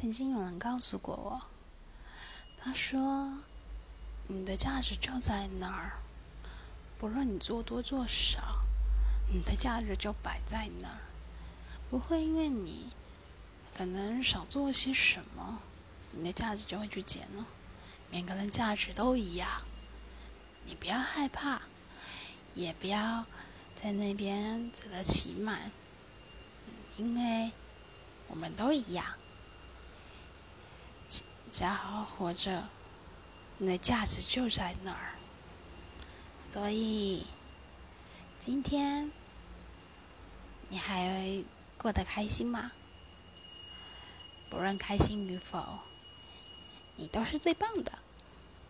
曾经有人告诉过我，他说：“你的价值就在那儿，不论你做多做少，你的价值就摆在那儿，不会因为你可能少做些什么，你的价值就会去减了。每个人价值都一样，你不要害怕，也不要在那边自得其满，因为我们都一样。”只要好好活着，你的价值就在那儿。所以，今天你还过得开心吗？不论开心与否，你都是最棒的。